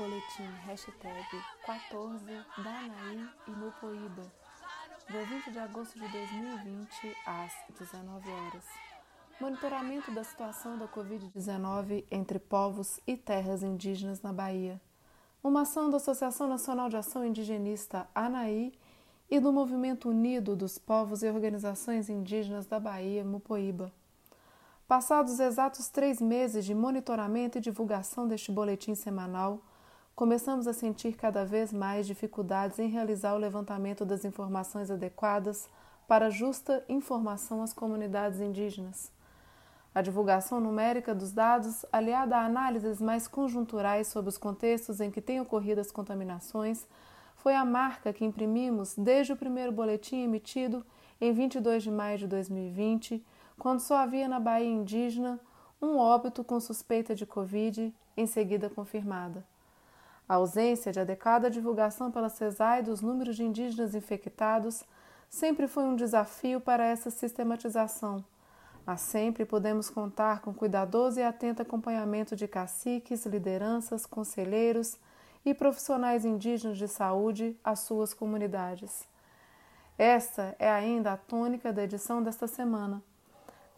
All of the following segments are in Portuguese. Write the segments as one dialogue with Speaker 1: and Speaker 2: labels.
Speaker 1: boletim hashtag 14 Danaí e Mupoíba, dia 20 de agosto de 2020, às 19 horas. Monitoramento da situação da Covid-19 entre povos e terras indígenas na Bahia. Uma ação da Associação Nacional de Ação Indigenista ANAI e do Movimento Unido dos Povos e Organizações Indígenas da Bahia, Mupoíba. Passados exatos três meses de monitoramento e divulgação deste boletim semanal, começamos a sentir cada vez mais dificuldades em realizar o levantamento das informações adequadas para justa informação às comunidades indígenas. A divulgação numérica dos dados, aliada a análises mais conjunturais sobre os contextos em que têm ocorrido as contaminações, foi a marca que imprimimos desde o primeiro boletim emitido em 22 de maio de 2020 quando só havia na Bahia indígena um óbito com suspeita de Covid, em seguida confirmada. A ausência de adequada divulgação pela CESAI dos números de indígenas infectados sempre foi um desafio para essa sistematização, mas sempre podemos contar com cuidadoso e atento acompanhamento de caciques, lideranças, conselheiros e profissionais indígenas de saúde às suas comunidades. Esta é ainda a tônica da edição desta semana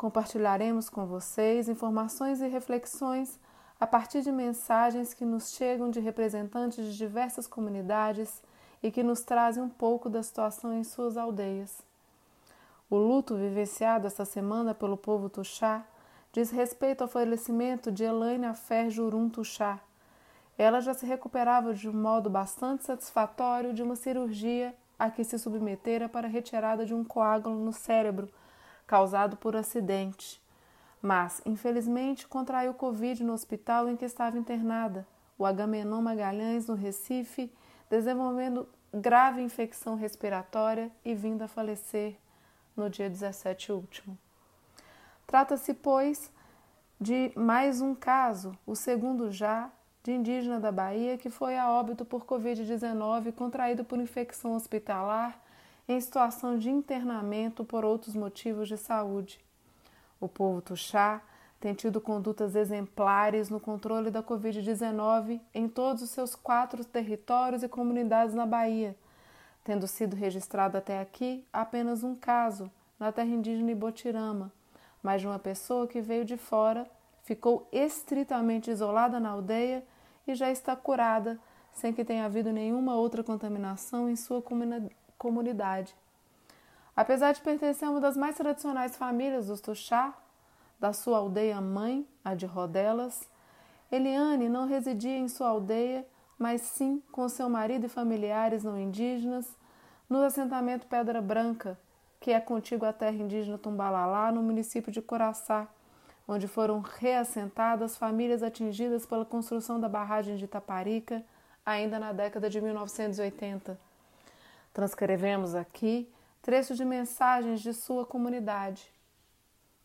Speaker 1: Compartilharemos com vocês informações e reflexões a partir de mensagens que nos chegam de representantes de diversas comunidades e que nos trazem um pouco da situação em suas aldeias. O luto vivenciado esta semana pelo povo Tuxá diz respeito ao falecimento de Elaine Afer Jurum Tuxá. Ela já se recuperava de um modo bastante satisfatório de uma cirurgia a que se submetera para a retirada de um coágulo no cérebro causado por acidente, mas infelizmente contraiu Covid no hospital em que estava internada, o Agamenon Magalhães, no Recife, desenvolvendo grave infecção respiratória e vindo a falecer no dia 17 último. Trata-se, pois, de mais um caso, o segundo já, de indígena da Bahia que foi a óbito por Covid-19 contraído por infecção hospitalar em situação de internamento por outros motivos de saúde. O povo Tuxá tem tido condutas exemplares no controle da Covid-19 em todos os seus quatro territórios e comunidades na Bahia, tendo sido registrado até aqui apenas um caso, na terra indígena Ibotirama, mas de uma pessoa que veio de fora, ficou estritamente isolada na aldeia e já está curada, sem que tenha havido nenhuma outra contaminação em sua comunidade. Apesar de pertencer a uma das mais tradicionais famílias dos Tuxá, da sua aldeia mãe, a de Rodelas, Eliane não residia em sua aldeia, mas sim com seu marido e familiares não indígenas no assentamento Pedra Branca, que é contíguo à terra indígena Tumbalalá, no município de Coraçá, onde foram reassentadas famílias atingidas pela construção da barragem de Itaparica, ainda na década de 1980. Transcrevemos aqui trechos de mensagens de sua comunidade.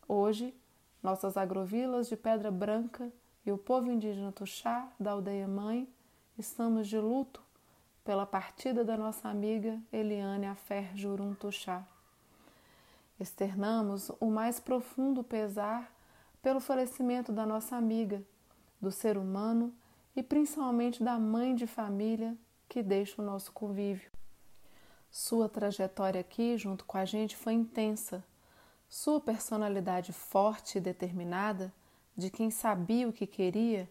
Speaker 1: Hoje, nossas agrovilas de Pedra Branca e o povo indígena Tuxá da aldeia mãe estamos de luto pela partida da nossa amiga Eliane Afer Jurum Tuxá. Externamos o mais profundo pesar pelo falecimento da nossa amiga, do ser humano e principalmente da mãe de família que deixa o nosso convívio. Sua trajetória aqui, junto com a gente, foi intensa. Sua personalidade forte e determinada, de quem sabia o que queria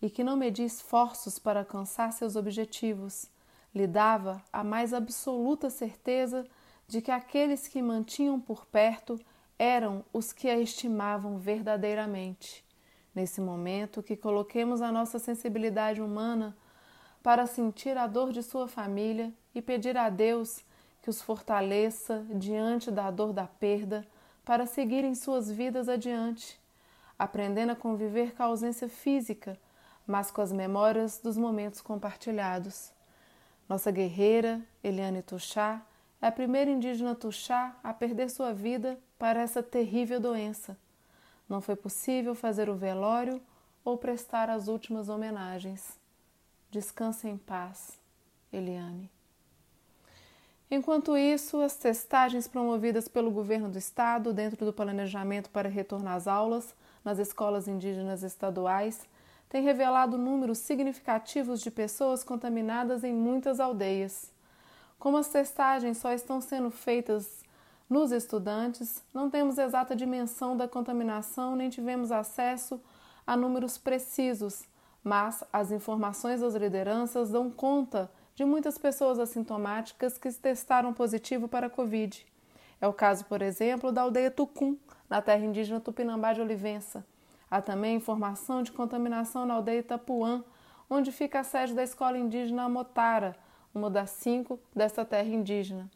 Speaker 1: e que não media esforços para alcançar seus objetivos, lhe dava a mais absoluta certeza de que aqueles que mantinham por perto eram os que a estimavam verdadeiramente. Nesse momento, que coloquemos a nossa sensibilidade humana para sentir a dor de sua família e pedir a Deus que os fortaleça diante da dor da perda para seguirem suas vidas adiante, aprendendo a conviver com a ausência física, mas com as memórias dos momentos compartilhados. Nossa guerreira, Eliane Tuxá, é a primeira indígena Tuxá a perder sua vida para essa terrível doença. Não foi possível fazer o velório ou prestar as últimas homenagens. Descanse em paz, Eliane. Enquanto isso, as testagens promovidas pelo governo do estado dentro do planejamento para retorno às aulas nas escolas indígenas estaduais tem revelado números significativos de pessoas contaminadas em muitas aldeias. Como as testagens só estão sendo feitas nos estudantes, não temos exata dimensão da contaminação nem tivemos acesso a números precisos, mas as informações das lideranças dão conta de muitas pessoas assintomáticas que testaram positivo para a Covid. É o caso, por exemplo, da aldeia Tucum, na terra indígena Tupinambá de Olivença. Há também informação de contaminação na aldeia Itapuã, onde fica a sede da escola indígena Motara, uma das cinco desta terra indígena.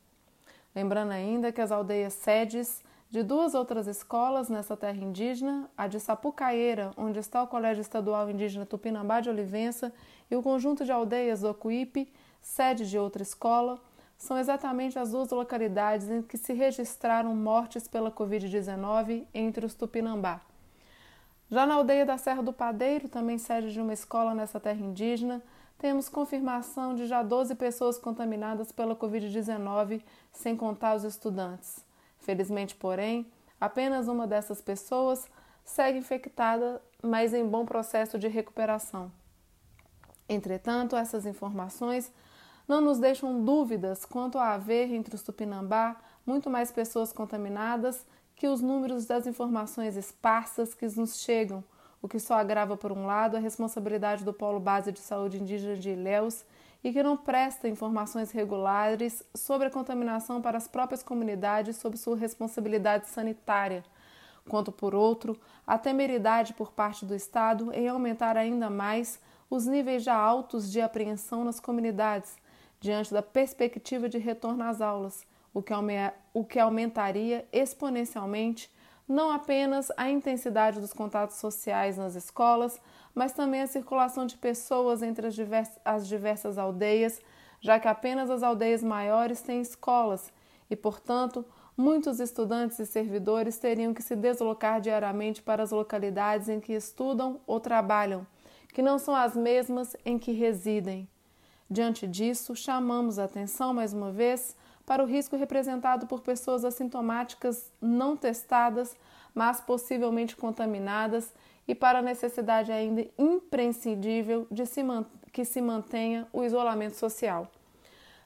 Speaker 1: Lembrando ainda que as aldeias sedes de duas outras escolas nessa terra indígena, a de Sapucaeira, onde está o Colégio Estadual Indígena Tupinambá de Olivença, e o conjunto de aldeias do sede de outra escola, são exatamente as duas localidades em que se registraram mortes pela Covid-19 entre os Tupinambá. Já na aldeia da Serra do Padeiro, também sede de uma escola nessa terra indígena, temos confirmação de já 12 pessoas contaminadas pela Covid-19, sem contar os estudantes. Felizmente, porém, apenas uma dessas pessoas segue infectada, mas em bom processo de recuperação. Entretanto, essas informações não nos deixam dúvidas quanto a haver entre os Tupinambá muito mais pessoas contaminadas que os números das informações esparsas que nos chegam o que só agrava, por um lado, a responsabilidade do Polo Base de Saúde Indígena de Ilhéus e que não presta informações regulares sobre a contaminação para as próprias comunidades sob sua responsabilidade sanitária, quanto, por outro, a temeridade por parte do Estado em aumentar ainda mais os níveis já altos de apreensão nas comunidades, diante da perspectiva de retorno às aulas, o que, o que aumentaria exponencialmente não apenas a intensidade dos contatos sociais nas escolas, mas também a circulação de pessoas entre as, as diversas aldeias, já que apenas as aldeias maiores têm escolas e, portanto, muitos estudantes e servidores teriam que se deslocar diariamente para as localidades em que estudam ou trabalham, que não são as mesmas em que residem. Diante disso, chamamos a atenção mais uma vez para o risco representado por pessoas assintomáticas não testadas, mas possivelmente contaminadas, e para a necessidade ainda imprescindível de se que se mantenha o isolamento social.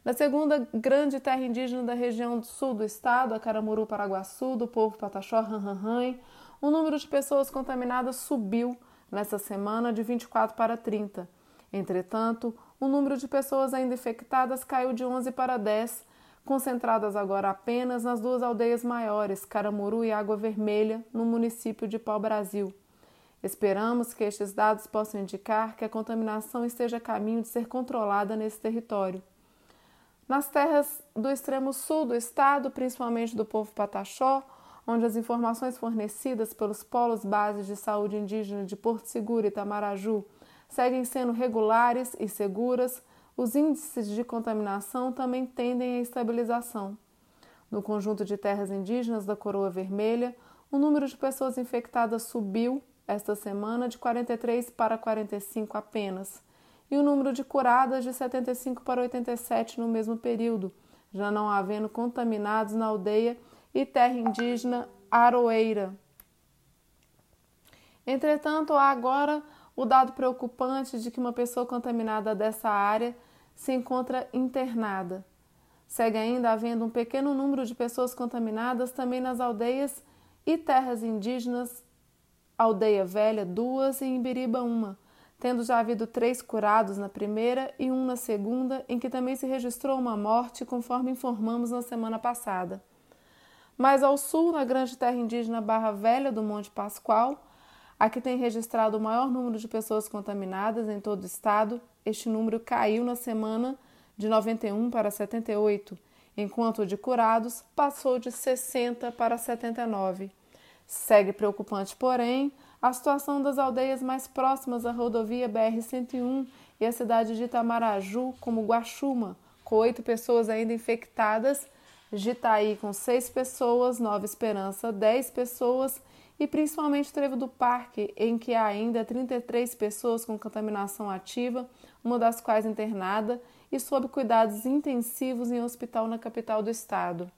Speaker 1: Na segunda grande terra indígena da região do sul do estado, a Caramuru Paraguaçu, do povo Pataxó Ranranhan, o número de pessoas contaminadas subiu nessa semana de 24 para 30. Entretanto, o número de pessoas ainda infectadas caiu de 11 para 10, concentradas agora apenas nas duas aldeias maiores, Caramuru e Água Vermelha, no município de Pau-Brasil. Esperamos que estes dados possam indicar que a contaminação esteja a caminho de ser controlada nesse território. Nas terras do extremo sul do estado, principalmente do povo Pataxó, onde as informações fornecidas pelos polos bases de saúde indígena de Porto Seguro e Tamaraju seguem sendo regulares e seguras, os índices de contaminação também tendem à estabilização. No conjunto de terras indígenas da Coroa Vermelha, o número de pessoas infectadas subiu esta semana de 43 para 45 apenas, e o número de curadas de 75 para 87 no mesmo período, já não havendo contaminados na aldeia e terra indígena Aroeira. Entretanto, há agora o dado preocupante de que uma pessoa contaminada dessa área se encontra internada. Segue ainda havendo um pequeno número de pessoas contaminadas também nas aldeias e terras indígenas, Aldeia Velha, duas e Imbiriba, uma, tendo já havido três curados na primeira e um na segunda, em que também se registrou uma morte, conforme informamos na semana passada. Mais ao sul, na grande terra indígena Barra Velha do Monte Pascoal, a que tem registrado o maior número de pessoas contaminadas em todo o estado, este número caiu na semana de 91 para 78, enquanto o de curados passou de 60 para 79. Segue preocupante, porém, a situação das aldeias mais próximas à rodovia BR-101 e a cidade de Itamaraju, como Guaxuma, com oito pessoas ainda infectadas, Jitaí com seis pessoas, Nova Esperança dez pessoas e principalmente Trevo do Parque, em que há ainda 33 pessoas com contaminação ativa, uma das quais internada e sob cuidados intensivos em hospital na capital do estado.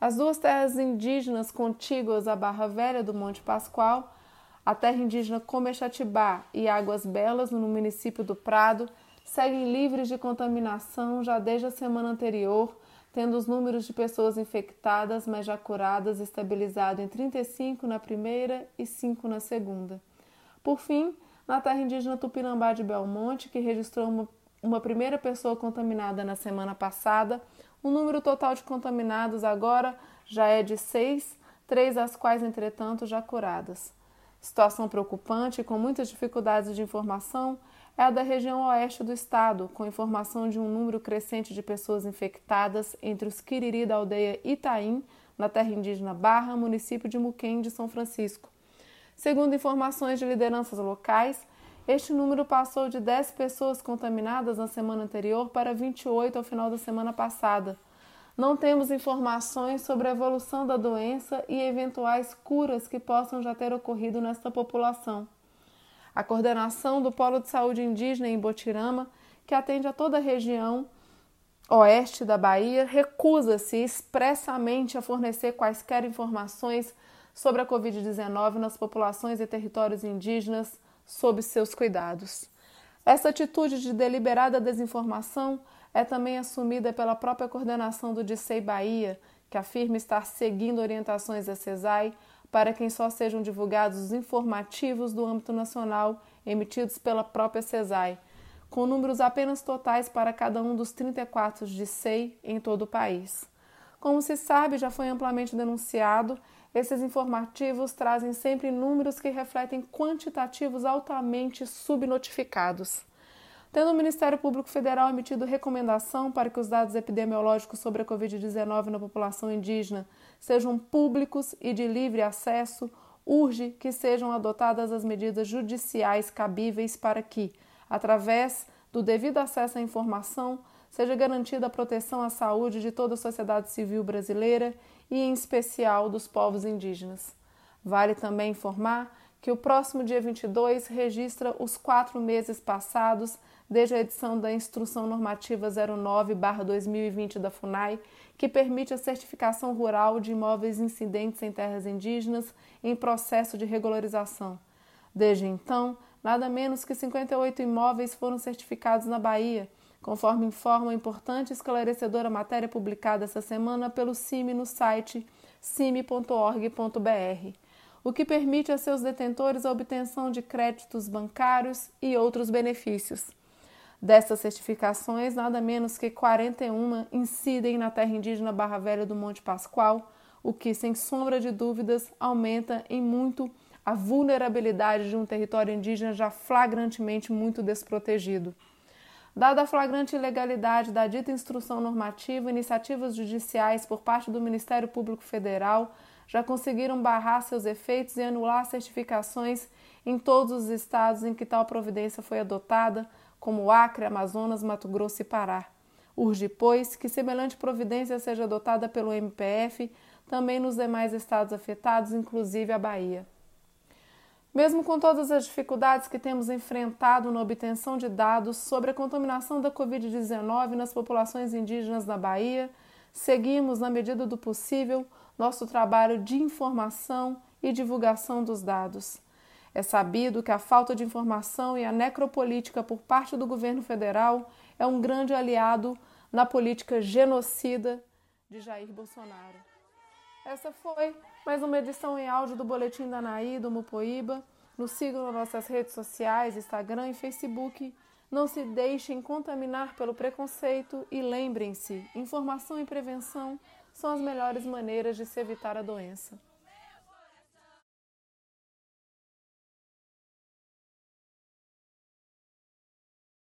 Speaker 1: As duas terras indígenas contíguas à Barra Velha do Monte Pascoal a terra indígena Comexatibá e Águas Belas, no município do Prado, seguem livres de contaminação já desde a semana anterior, tendo os números de pessoas infectadas, mas já curadas, estabilizado em 35 na primeira e 5 na segunda. Por fim, na terra indígena Tupinambá de Belmonte, que registrou uma, uma primeira pessoa contaminada na semana passada, o número total de contaminados agora já é de seis, três das quais, entretanto, já curadas. Situação preocupante com muitas dificuldades de informação é a da região oeste do estado, com informação de um número crescente de pessoas infectadas entre os Quiriri da aldeia Itaim, na terra indígena Barra, município de Muquem de São Francisco. Segundo informações de lideranças locais, este número passou de 10 pessoas contaminadas na semana anterior para 28 ao final da semana passada. Não temos informações sobre a evolução da doença e eventuais curas que possam já ter ocorrido nesta população. A coordenação do Polo de Saúde Indígena em Botirama, que atende a toda a região oeste da Bahia, recusa-se expressamente a fornecer quaisquer informações sobre a Covid-19 nas populações e territórios indígenas sob seus cuidados. Essa atitude de deliberada desinformação é também assumida pela própria coordenação do DICEI Bahia, que afirma estar seguindo orientações da CESAI para que só sejam divulgados os informativos do âmbito nacional emitidos pela própria CESAI, com números apenas totais para cada um dos 34 DICEI em todo o país. Como se sabe, já foi amplamente denunciado esses informativos trazem sempre números que refletem quantitativos altamente subnotificados. Tendo o Ministério Público Federal emitido recomendação para que os dados epidemiológicos sobre a Covid-19 na população indígena sejam públicos e de livre acesso, urge que sejam adotadas as medidas judiciais cabíveis para que, através do devido acesso à informação, seja garantida a proteção à saúde de toda a sociedade civil brasileira e, em especial, dos povos indígenas. Vale também informar que o próximo dia 22 registra os quatro meses passados desde a edição da Instrução Normativa 09-2020 da FUNAI, que permite a certificação rural de imóveis incidentes em terras indígenas em processo de regularização. Desde então, nada menos que 58 imóveis foram certificados na Bahia conforme informa a importante e esclarecedora matéria publicada essa semana pelo CIMI no site cime.org.br, o que permite a seus detentores a obtenção de créditos bancários e outros benefícios. Dessas certificações, nada menos que 41 incidem na terra indígena Barra Velha do Monte Pascoal, o que, sem sombra de dúvidas, aumenta em muito a vulnerabilidade de um território indígena já flagrantemente muito desprotegido. Dada a flagrante ilegalidade da dita instrução normativa, iniciativas judiciais por parte do Ministério Público Federal já conseguiram barrar seus efeitos e anular certificações em todos os estados em que tal providência foi adotada, como Acre, Amazonas, Mato Grosso e Pará. Urge, pois, que semelhante providência seja adotada pelo MPF também nos demais estados afetados, inclusive a Bahia. Mesmo com todas as dificuldades que temos enfrentado na obtenção de dados sobre a contaminação da Covid-19 nas populações indígenas da Bahia, seguimos, na medida do possível, nosso trabalho de informação e divulgação dos dados. É sabido que a falta de informação e a necropolítica por parte do governo federal é um grande aliado na política genocida de Jair Bolsonaro. Essa foi mais uma edição em áudio do Boletim da Anaí, do Mupoíba. Nos sigam nas nossas redes sociais, Instagram e Facebook. Não se deixem contaminar pelo preconceito e lembrem-se: informação e prevenção são as melhores maneiras de se evitar a doença.